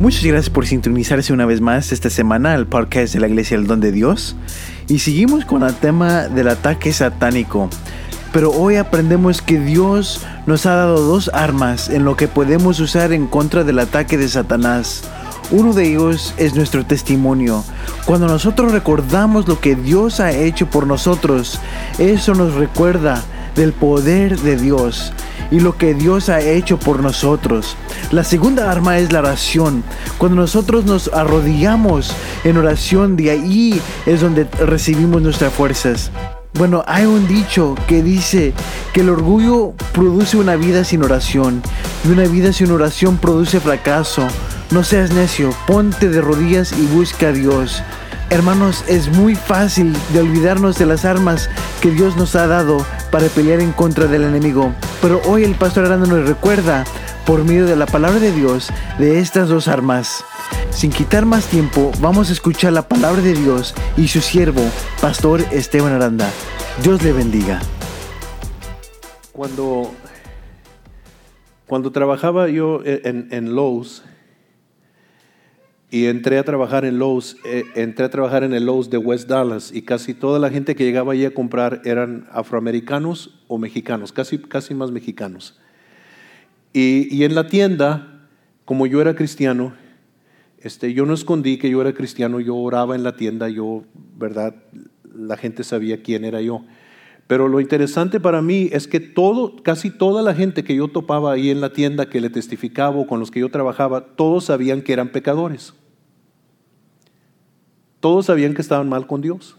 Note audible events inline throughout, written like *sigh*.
Muchas gracias por sintonizarse una vez más esta semana al podcast de la Iglesia del Don de Dios. Y seguimos con el tema del ataque satánico. Pero hoy aprendemos que Dios nos ha dado dos armas en lo que podemos usar en contra del ataque de Satanás. Uno de ellos es nuestro testimonio. Cuando nosotros recordamos lo que Dios ha hecho por nosotros, eso nos recuerda del poder de Dios y lo que Dios ha hecho por nosotros. La segunda arma es la oración. Cuando nosotros nos arrodillamos en oración, de ahí es donde recibimos nuestras fuerzas. Bueno, hay un dicho que dice que el orgullo produce una vida sin oración y una vida sin oración produce fracaso. No seas necio, ponte de rodillas y busca a Dios. Hermanos, es muy fácil de olvidarnos de las armas que Dios nos ha dado para pelear en contra del enemigo. Pero hoy el pastor Aranda nos recuerda, por medio de la palabra de Dios, de estas dos armas. Sin quitar más tiempo, vamos a escuchar la palabra de Dios y su siervo, Pastor Esteban Aranda. Dios le bendiga. Cuando, cuando trabajaba yo en, en Lowe's, y entré a trabajar en Lowe's, eh, entré a trabajar en el Lowe's de West Dallas y casi toda la gente que llegaba allí a comprar eran afroamericanos o mexicanos, casi, casi más mexicanos. Y, en la tienda, como yo era cristiano, este, yo no escondí que yo era cristiano, yo oraba en la tienda, yo, ¿verdad? La gente sabía quién era yo. Pero lo interesante para mí es que todo, casi toda la gente que yo topaba ahí en la tienda, que le testificaba o con los que yo trabajaba, todos sabían que eran pecadores. Todos sabían que estaban mal con Dios.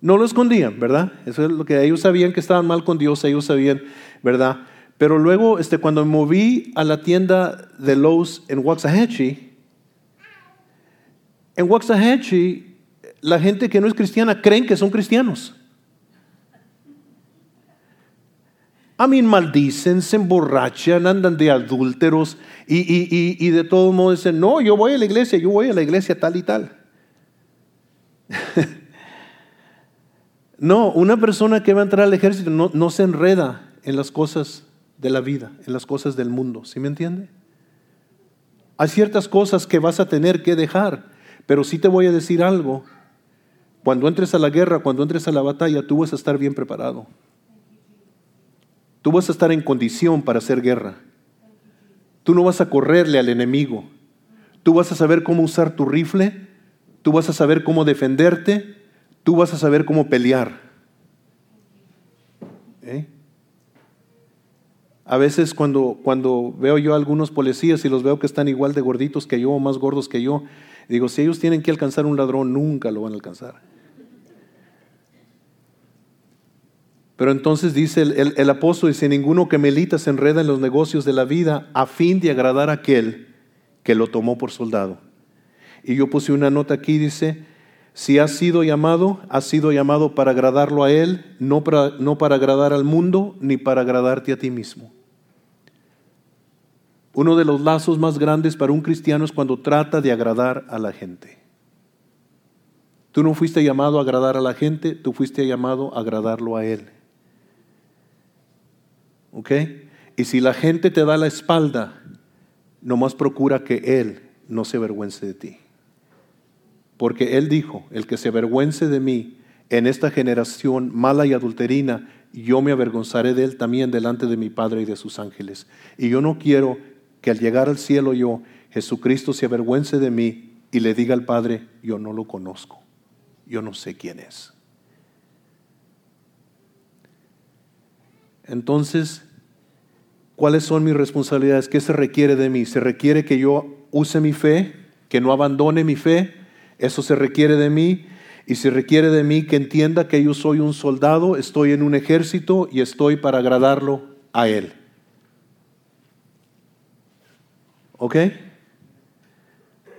No lo escondían, ¿verdad? Eso es lo que ellos sabían que estaban mal con Dios, ellos sabían, ¿verdad? Pero luego, este, cuando me moví a la tienda de Lowe's en Waxahachie, en Waxahachie, la gente que no es cristiana creen que son cristianos. A mí maldicen, se emborrachan, andan de adúlteros y, de todo modo dicen, no, yo voy a la iglesia, yo voy a la iglesia tal y tal. *laughs* no, una persona que va a entrar al ejército no, no, se enreda en las cosas de la vida, en las cosas del mundo, ¿sí me entiende? Hay ciertas cosas que vas a tener que dejar, pero sí te voy a decir algo. Cuando entres a la guerra, cuando entres a la batalla, tú vas a estar bien preparado. Tú vas a estar en condición para hacer guerra. Tú no vas a correrle al enemigo. Tú vas a saber cómo usar tu rifle. Tú vas a saber cómo defenderte. Tú vas a saber cómo pelear. ¿Eh? A veces cuando, cuando veo yo a algunos policías y los veo que están igual de gorditos que yo o más gordos que yo, digo, si ellos tienen que alcanzar un ladrón, nunca lo van a alcanzar. Pero entonces dice el, apóstol, dice, ninguno que melita se enreda en los negocios de la vida a fin de agradar a aquel que lo tomó por soldado. Y yo puse una nota aquí, dice, si has sido llamado, has sido llamado para agradarlo a Él, no para, no para agradar al mundo, ni para agradarte a ti mismo. Uno de los lazos más grandes para un cristiano es cuando trata de agradar a la gente. Tú no fuiste llamado a agradar a la gente, tú fuiste llamado a agradarlo a Él. Y si la gente te da la espalda, nomás procura que Él no se avergüence de ti. Porque Él dijo, el que se avergüence de mí en esta generación mala y adulterina, yo me avergonzaré de Él también delante de mi Padre y de sus ángeles. Y yo no quiero que al llegar al cielo yo, Jesucristo se avergüence de mí y le diga al Padre, yo no lo conozco, yo no sé quién es. Entonces, ¿cuáles son mis responsabilidades? ¿Qué se requiere de mí? ¿Se requiere que yo use mi fe, que no abandone mi fe? Eso se requiere de mí. Y se requiere de mí que entienda que yo soy un soldado, estoy en un ejército y estoy para agradarlo a Él. ¿Ok?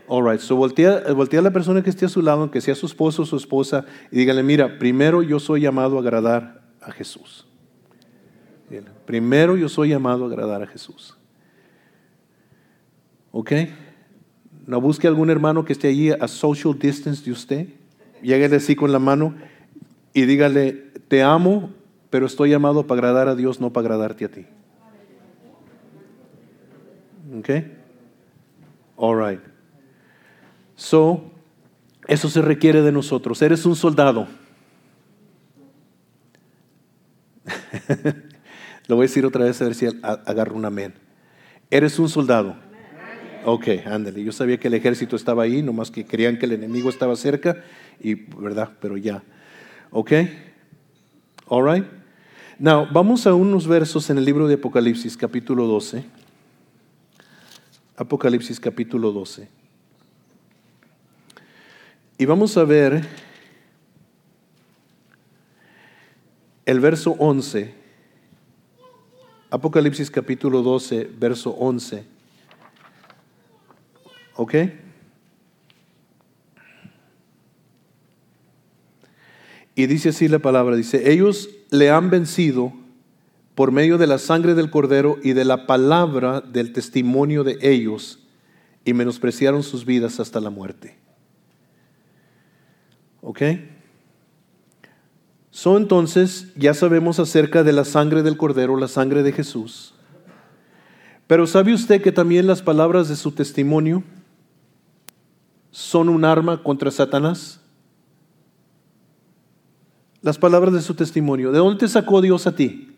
All right, so voltea, voltea, a la persona que esté a su lado, que sea su esposo o su esposa, y dígale, mira, primero yo soy llamado a agradar a Jesús. Primero yo soy llamado a agradar a Jesús. ¿Ok? No busque algún hermano que esté allí a social distance de usted. Lléguele así con la mano y dígale, te amo, pero estoy llamado para agradar a Dios, no para agradarte a ti. Okay? All right. So, eso se requiere de nosotros. Eres un soldado. *laughs* Lo voy a decir otra vez a ver si agarro un amén. Eres un soldado. Ok, ándale. Yo sabía que el ejército estaba ahí, nomás que creían que el enemigo estaba cerca, y verdad, pero ya. Ok, all right. Now, vamos a unos versos en el libro de Apocalipsis, capítulo 12. Apocalipsis, capítulo 12. Y vamos a ver el verso 11. Apocalipsis capítulo 12, verso 11. ¿Ok? Y dice así la palabra, dice, ellos le han vencido por medio de la sangre del cordero y de la palabra del testimonio de ellos y menospreciaron sus vidas hasta la muerte. ¿Ok? So entonces ya sabemos acerca de la sangre del Cordero, la sangre de Jesús. Pero ¿sabe usted que también las palabras de su testimonio son un arma contra Satanás? Las palabras de su testimonio. ¿De dónde te sacó Dios a ti?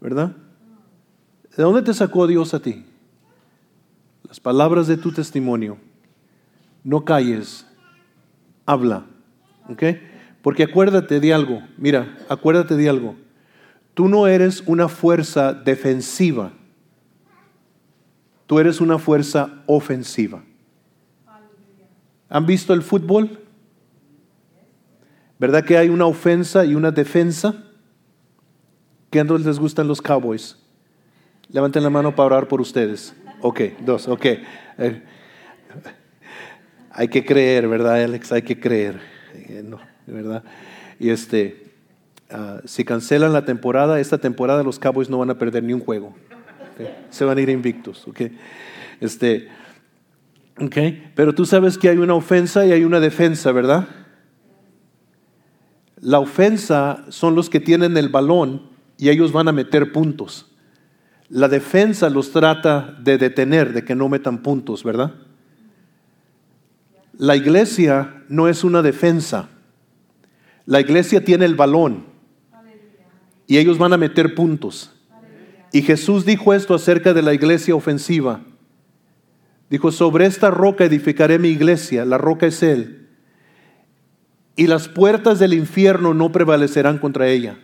¿Verdad? ¿De dónde te sacó Dios a ti? Las palabras de tu testimonio. No calles, habla. ¿Ok? Porque acuérdate de algo, mira, acuérdate de algo. Tú no eres una fuerza defensiva, tú eres una fuerza ofensiva. ¿Han visto el fútbol? ¿Verdad que hay una ofensa y una defensa? ¿Qué les gustan los Cowboys? Levanten la mano para orar por ustedes. Ok, dos, ok. Eh, hay que creer, ¿verdad, Alex? Hay que creer. No, ¿verdad? Y este, ah, si cancelan la temporada, esta temporada los Cowboys no van a perder ni un juego. Se van a ir invictos, ¿ok? Este, ¿ok? Pero tú sabes que hay una ofensa y hay una defensa, ¿verdad? La ofensa son los que tienen el balón y ellos van a meter puntos. La defensa los trata de detener, de que no metan puntos, ¿verdad? La iglesia no es una defensa. La iglesia tiene el balón y ellos van a meter puntos. Y Jesús dijo esto acerca de la iglesia ofensiva. Dijo, sobre esta roca edificaré mi iglesia, la roca es Él. Y las puertas del infierno no prevalecerán contra ella.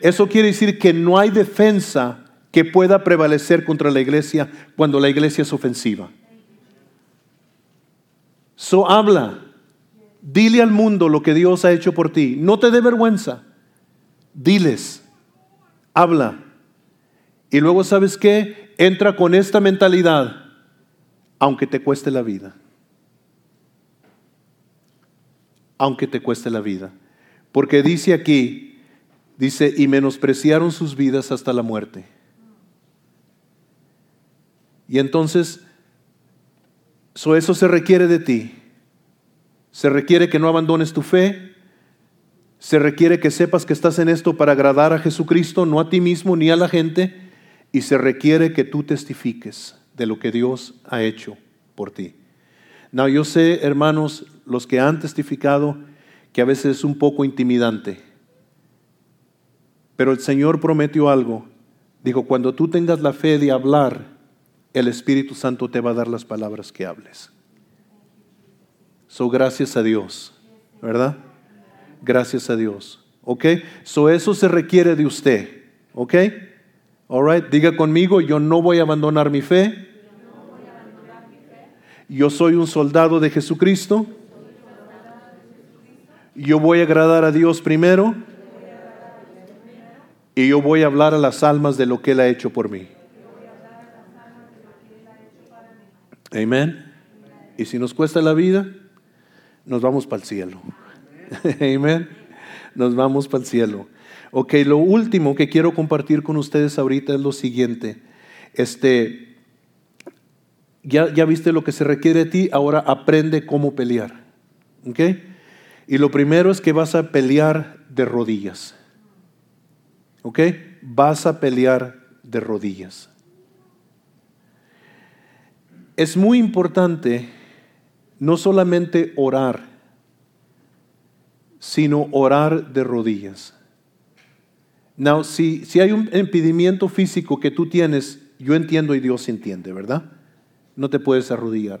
Eso quiere decir que no hay defensa que pueda prevalecer contra la iglesia cuando la iglesia es ofensiva. So habla. Dile al mundo lo que Dios ha hecho por ti. No te dé vergüenza. Diles. Habla. Y luego, ¿sabes qué? Entra con esta mentalidad, aunque te cueste la vida. Aunque te cueste la vida. Porque dice aquí, dice, y menospreciaron sus vidas hasta la muerte. Y entonces, eso se requiere de ti. Se requiere que no abandones tu fe. Se requiere que sepas que estás en esto para agradar a Jesucristo, no a ti mismo ni a la gente. Y se requiere que tú testifiques de lo que Dios ha hecho por ti. No, yo sé, hermanos, los que han testificado, que a veces es un poco intimidante. Pero el Señor prometió algo. Dijo, cuando tú tengas la fe de hablar, el Espíritu Santo te va a dar las palabras que hables. So, gracias a Dios, ¿verdad? Gracias a Dios. ¿Ok? So, eso se requiere de usted. ¿Ok? All right. Diga conmigo, yo no voy a abandonar mi fe. Yo soy un soldado de Jesucristo. Yo voy a agradar a Dios primero. Y yo voy a hablar a las almas de lo que Él ha hecho por mí. Amén. Y si nos cuesta la vida, nos vamos para el cielo. *laughs* Amén. Nos vamos para el cielo. Ok, lo último que quiero compartir con ustedes ahorita es lo siguiente. Este, ya, ya viste lo que se requiere de ti, ahora aprende cómo pelear. Ok. Y lo primero es que vas a pelear de rodillas. ¿Ok? Vas a pelear de rodillas. Es muy importante no solamente orar, sino orar de rodillas. Now, si, si hay un impedimento físico que tú tienes, yo entiendo y Dios entiende, ¿verdad? No te puedes arrodillar.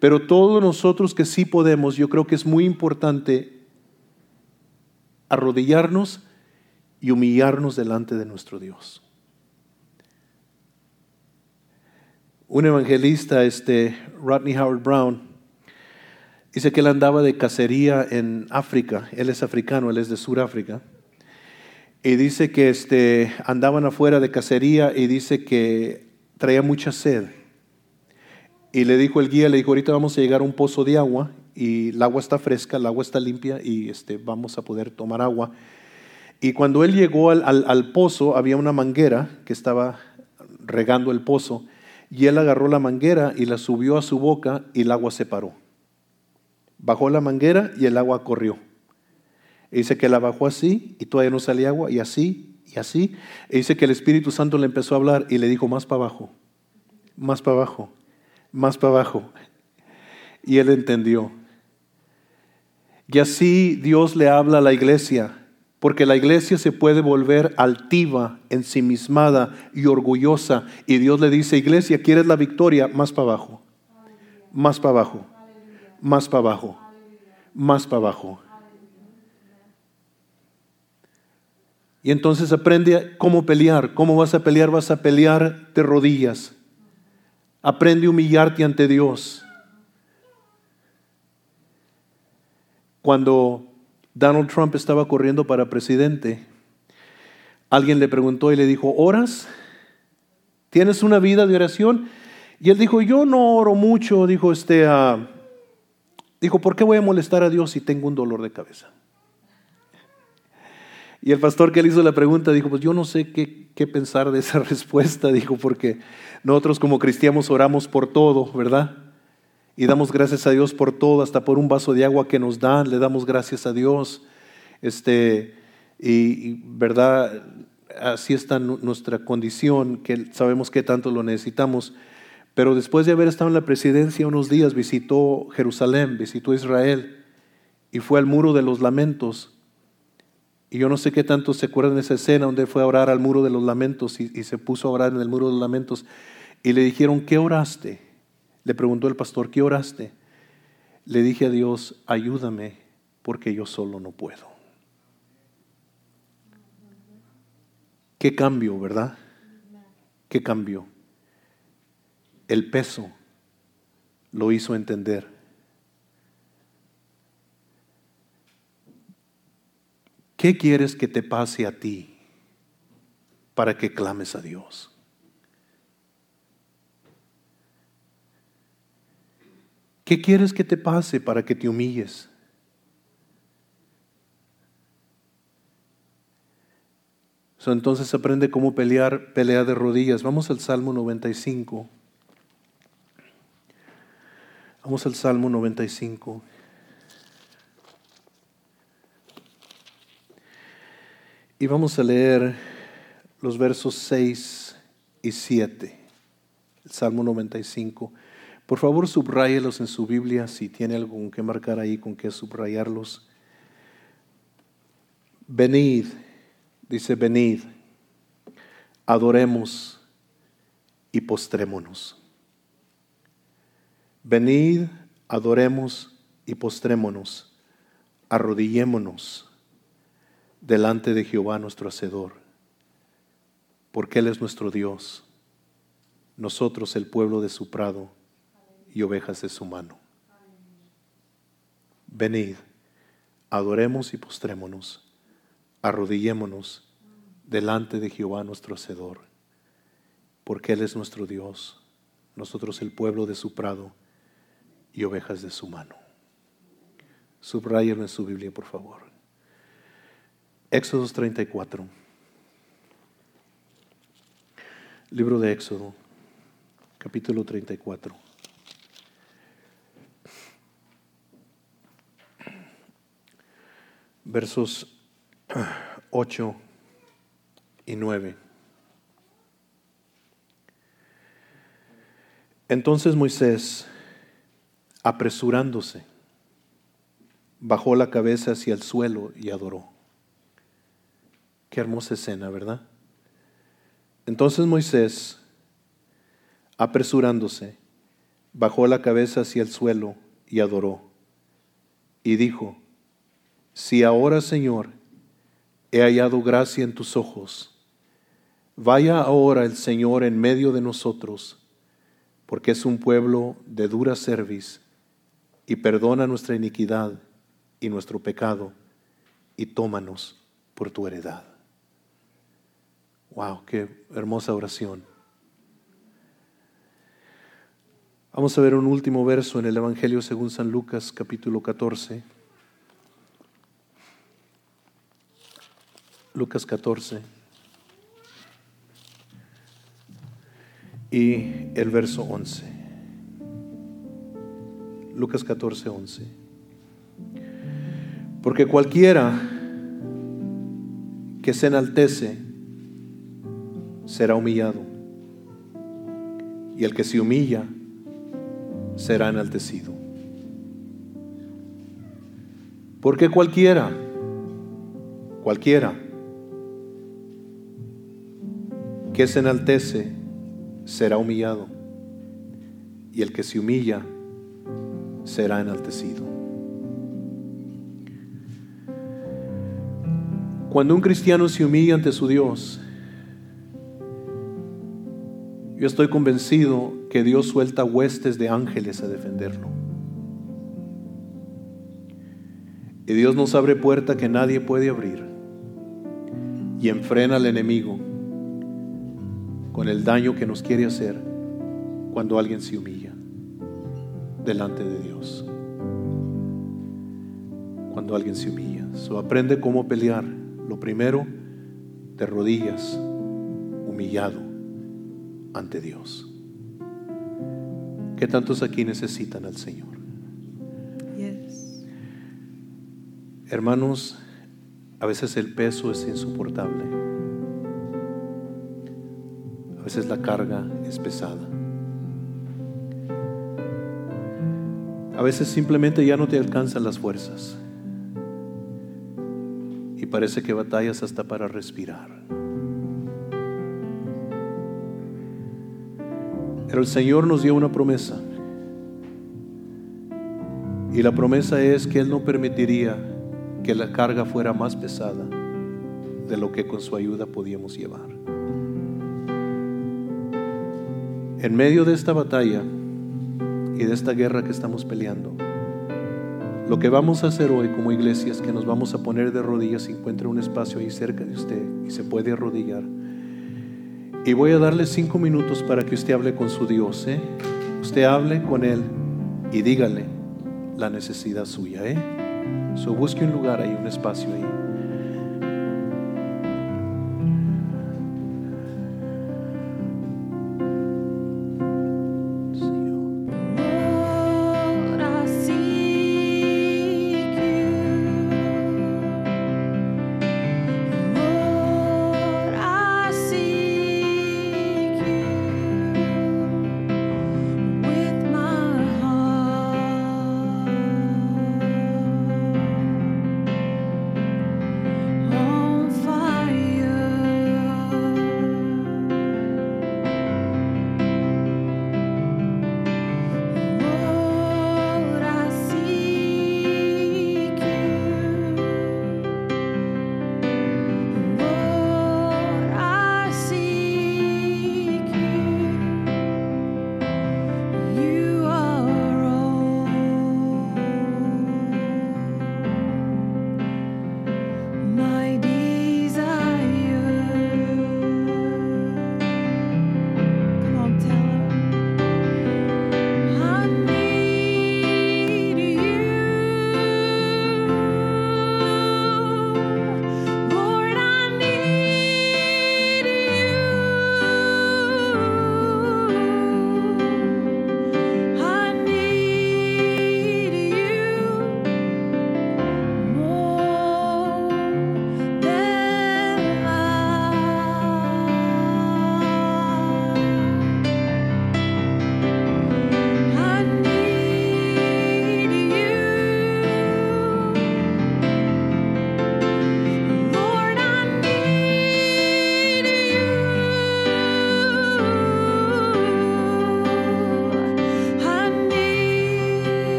Pero todos nosotros que sí podemos, yo creo que es muy importante arrodillarnos y humillarnos delante de nuestro Dios. Un evangelista, este Rodney Howard Brown, dice que él andaba de cacería en África. Él es africano, él es de Sudáfrica. Y dice que este, andaban afuera de cacería y dice que traía mucha sed. Y le dijo el guía, le dijo, ahorita vamos a llegar a un pozo de agua y el agua está fresca, el agua está limpia y este, vamos a poder tomar agua. Y cuando él llegó al, al, pozo, había una manguera que estaba regando el pozo y él agarró la manguera y la subió a su boca y el agua se paró. Bajó la manguera y el agua corrió. Y dice que la bajó así y todavía no salía agua y así y así. Y dice que el Espíritu Santo le empezó a hablar y le dijo más para abajo, más para abajo más para abajo. Y él entendió. Y así Dios le habla a la iglesia, porque la iglesia se puede volver altiva, ensimismada y orgullosa. Y Dios le dice, iglesia, ¿quieres la victoria? Más para abajo, más para abajo, más para abajo, más para abajo. Y entonces aprende cómo pelear. ¿Cómo vas a pelear? Vas a pelear de rodillas. Aprende a humillarte ante Dios. Cuando Donald Trump estaba corriendo para presidente, alguien le preguntó y le dijo, ¿oras? ¿Tienes una vida de oración? Y él dijo, yo no oro mucho, dijo este, uh, dijo, ¿por qué voy a molestar a Dios si tengo un dolor de cabeza? Y el pastor que le hizo la pregunta dijo, pues yo no sé qué, qué pensar de esa *laughs* respuesta, dijo, porque nosotros como cristianos oramos por todo, ¿verdad? Y damos gracias a Dios por todo, hasta por un vaso de agua que nos dan, le damos gracias a Dios. Este, y, verdad, así está nuestra condición, que sabemos que tanto lo necesitamos. Pero después de haber estado en la presidencia unos días, visitó Jerusalén, visitó Israel y fue al muro de los lamentos. Y yo no sé qué tanto se acuerdan de esa escena donde fue a orar al muro de los lamentos y, se puso a orar en el muro de los lamentos. Y le dijeron, ¿qué oraste? Le preguntó el pastor, ¿qué oraste? Le dije a Dios, ayúdame porque yo solo no puedo. ¿Qué cambio, verdad? ¿Qué cambio? El peso lo hizo entender ¿Qué quieres que te pase a ti para que clames a Dios? ¿Qué quieres que te pase para que te humilles? entonces aprende cómo pelear, pelea de rodillas. Vamos al Salmo 95. Vamos al Salmo 95. Y vamos a leer los versos 6 y 7, el Salmo 95. Por favor, subrayelos en su Biblia si tiene algo que marcar ahí, con que subrayarlos. Venid, dice, venid, adoremos y postrémonos. Venid, adoremos y postrémonos, arrodillémonos delante de Jehová nuestro Hacedor, porque Él es nuestro Dios, nosotros el pueblo de su prado y ovejas de su mano. Venid, adoremos y postrémonos, arrodillémonos delante de Jehová nuestro Hacedor, porque Él es nuestro Dios, nosotros el pueblo de su prado y ovejas de su mano. Subrayen en su Biblia, por favor. Éxodo 34. Libro de Éxodo, capítulo 34. Versos 8 y 9. Entonces Moisés, apresurándose, bajó la cabeza hacia el suelo y adoró. Qué hermosa escena, ¿verdad? Entonces Moisés, apresurándose, bajó la cabeza hacia el suelo y adoró. Y dijo, si ahora, Señor, he hallado gracia en tus ojos, vaya ahora el Señor en medio de nosotros, porque es un pueblo de dura cerviz, y perdona nuestra iniquidad y nuestro pecado, y tómanos por tu heredad. Wow, qué hermosa oración. Vamos a ver un último verso en el Evangelio según San Lucas capítulo 14. Lucas 14. Y el verso 11. Lucas 14, 11. Porque cualquiera que se enaltece será humillado. Y el que se humilla será enaltecido. Porque cualquiera, cualquiera que se enaltece será humillado. Y el que se humilla será enaltecido. Cuando un cristiano se humilla ante su Dios, yo estoy convencido que Dios suelta huestes de ángeles a defenderlo. Y Dios nos abre puerta que nadie puede abrir y enfrena al enemigo con el daño que nos quiere hacer cuando alguien se humilla delante de Dios. Cuando alguien se humilla. So, aprende cómo pelear. Lo primero, de rodillas, humillado ante Dios. ¿Qué tantos aquí necesitan al Señor? Hermanos, a veces el peso es insoportable. Veces la carga es pesada. A veces simplemente ya no te alcanzan las fuerzas. Y parece que batallas hasta para respirar. Pero el Señor nos dio una promesa. Y la promesa es que Él no permitiría que la carga fuera más pesada de lo que con su ayuda podíamos llevar. En medio de esta batalla y de esta guerra que estamos peleando, lo que vamos a hacer hoy como iglesia es que nos vamos a poner de rodillas si encuentra un espacio ahí cerca de usted y se puede arrodillar. Y voy a darle cinco minutos para que usted hable con su Dios. ¿eh? Usted hable con Él y dígale la necesidad suya. ¿eh? So, busque un lugar ahí, un espacio ahí.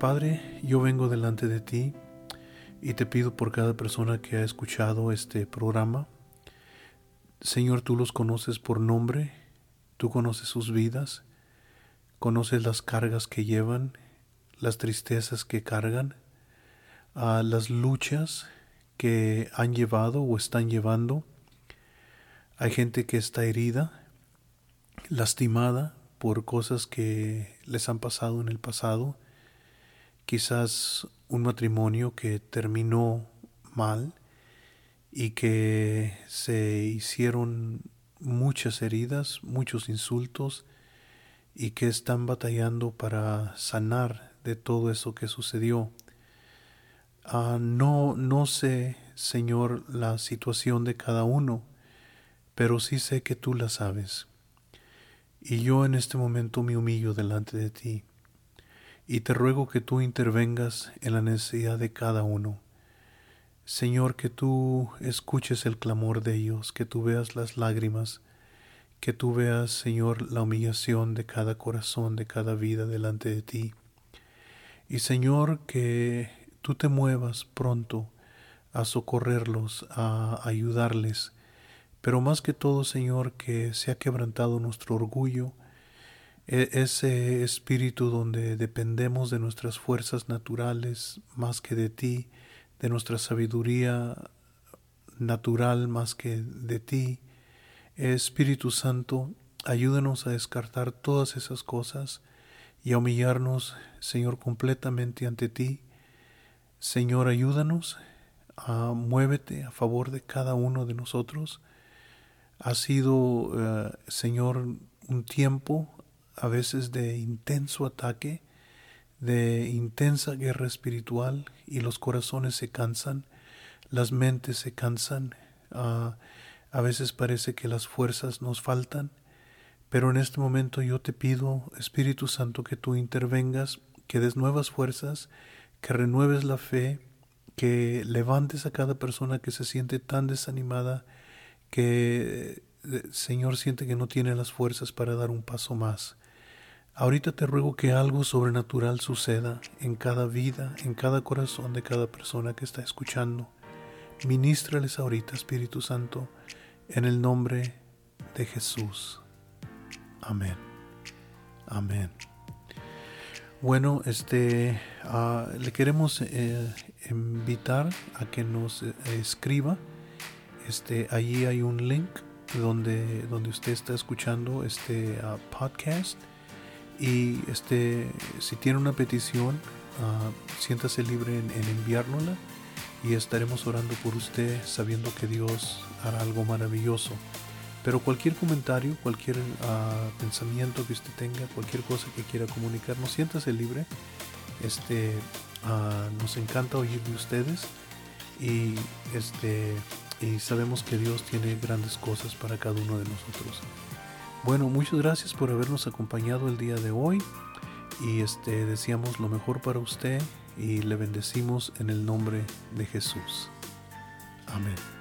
Padre, yo vengo delante de ti y te pido por cada persona que ha escuchado este programa. Señor, tú los conoces por nombre, tú conoces sus vidas, conoces las cargas que llevan, las tristezas que cargan, las luchas que han llevado o están llevando. Hay gente que está herida, lastimada por cosas que les han pasado en el pasado. Quizás un matrimonio que terminó mal y que se hicieron muchas heridas, muchos insultos y que están batallando para sanar de todo eso que sucedió. Ah, no, no sé, Señor, la situación de cada uno, pero sí sé que tú la sabes. Y yo en este momento me humillo delante de ti y te ruego que tú intervengas en la necesidad de cada uno. Señor, que tú escuches el clamor de ellos, que tú veas las lágrimas, que tú veas, Señor, la humillación de cada corazón, de cada vida delante de ti. Y Señor, que tú te muevas pronto a socorrerlos, a ayudarles, pero más que todo, Señor, que se ha quebrantado nuestro orgullo, ese espíritu donde dependemos de nuestras fuerzas naturales más que de ti, de nuestra sabiduría natural más que de ti. Espíritu Santo, ayúdanos a descartar todas esas cosas y a humillarnos, Señor, completamente ante ti. Señor, ayúdanos, a muévete a favor de cada uno de nosotros. Ha sido, eh, Señor, un tiempo a veces de intenso ataque, de intensa guerra espiritual y los corazones se cansan, las mentes se cansan, ah, a veces parece que las fuerzas nos faltan, pero en este momento yo te pido, Espíritu Santo, que tú intervengas, que des nuevas fuerzas, que renueves la fe, que levantes a cada persona que se siente tan desanimada, que eh, Señor siente que no tiene las fuerzas para dar un paso más. Ahorita te ruego que algo sobrenatural suceda en cada vida, en cada corazón de cada persona que está escuchando. Ministrales ahorita, Espíritu Santo, en el nombre de Jesús. Amén. Amén. Bueno, este, ah, le queremos eh, invitar a que nos eh, escriba. Este, allí hay un link donde, donde usted está escuchando este ah, podcast y este, si tiene una petición, ah, siéntase libre en, en enviárnosla y estaremos orando por usted sabiendo que Dios hará algo maravilloso. Pero cualquier comentario, cualquier ah, pensamiento que usted tenga, cualquier cosa que quiera comunicarnos, siéntase libre. Este, ah, nos encanta oír de ustedes y, este, y sabemos que Dios tiene grandes cosas para cada uno de nosotros. Bueno, muchas gracias por habernos acompañado el día de hoy y este, deseamos lo mejor para usted y le bendecimos en el nombre de Jesús. Amén.